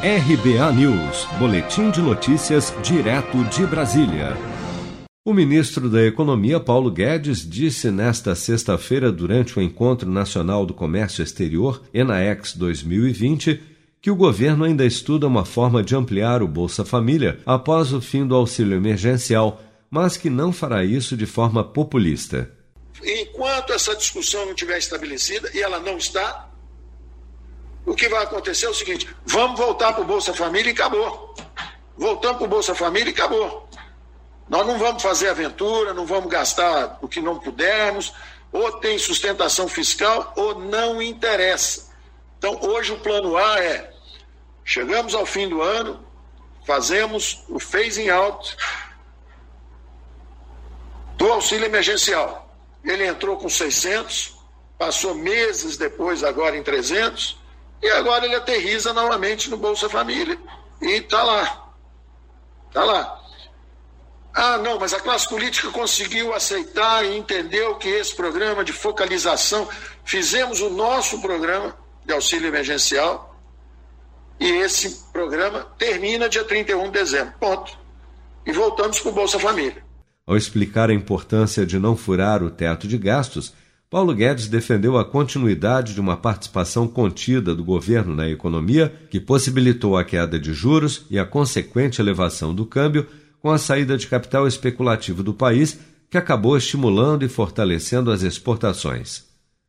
RBA News, Boletim de Notícias, direto de Brasília. O ministro da Economia, Paulo Guedes, disse nesta sexta-feira, durante o Encontro Nacional do Comércio Exterior, ENAEX 2020, que o governo ainda estuda uma forma de ampliar o Bolsa Família após o fim do auxílio emergencial, mas que não fará isso de forma populista. Enquanto essa discussão não estiver estabelecida, e ela não está, que vai acontecer é o seguinte: vamos voltar para o Bolsa Família e acabou. Voltamos para o Bolsa Família e acabou. Nós não vamos fazer aventura, não vamos gastar o que não pudermos, ou tem sustentação fiscal ou não interessa. Então, hoje o plano A é: chegamos ao fim do ano, fazemos o phasing out do auxílio emergencial. Ele entrou com 600, passou meses depois, agora em 300, e agora ele aterriza novamente no Bolsa Família e está lá. Está lá. Ah, não, mas a classe política conseguiu aceitar e entendeu que esse programa de focalização, fizemos o nosso programa de auxílio emergencial e esse programa termina dia 31 de dezembro. Ponto. E voltamos para o Bolsa Família. Ao explicar a importância de não furar o teto de gastos, Paulo Guedes defendeu a continuidade de uma participação contida do governo na economia, que possibilitou a queda de juros e a consequente elevação do câmbio, com a saída de capital especulativo do país, que acabou estimulando e fortalecendo as exportações.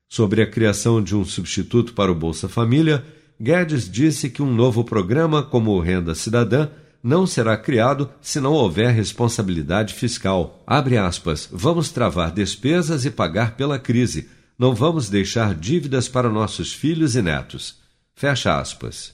Sobre a criação de um substituto para o Bolsa Família, Guedes disse que um novo programa, como o Renda Cidadã, não será criado se não houver responsabilidade fiscal. Abre aspas. Vamos travar despesas e pagar pela crise. Não vamos deixar dívidas para nossos filhos e netos. Fecha aspas.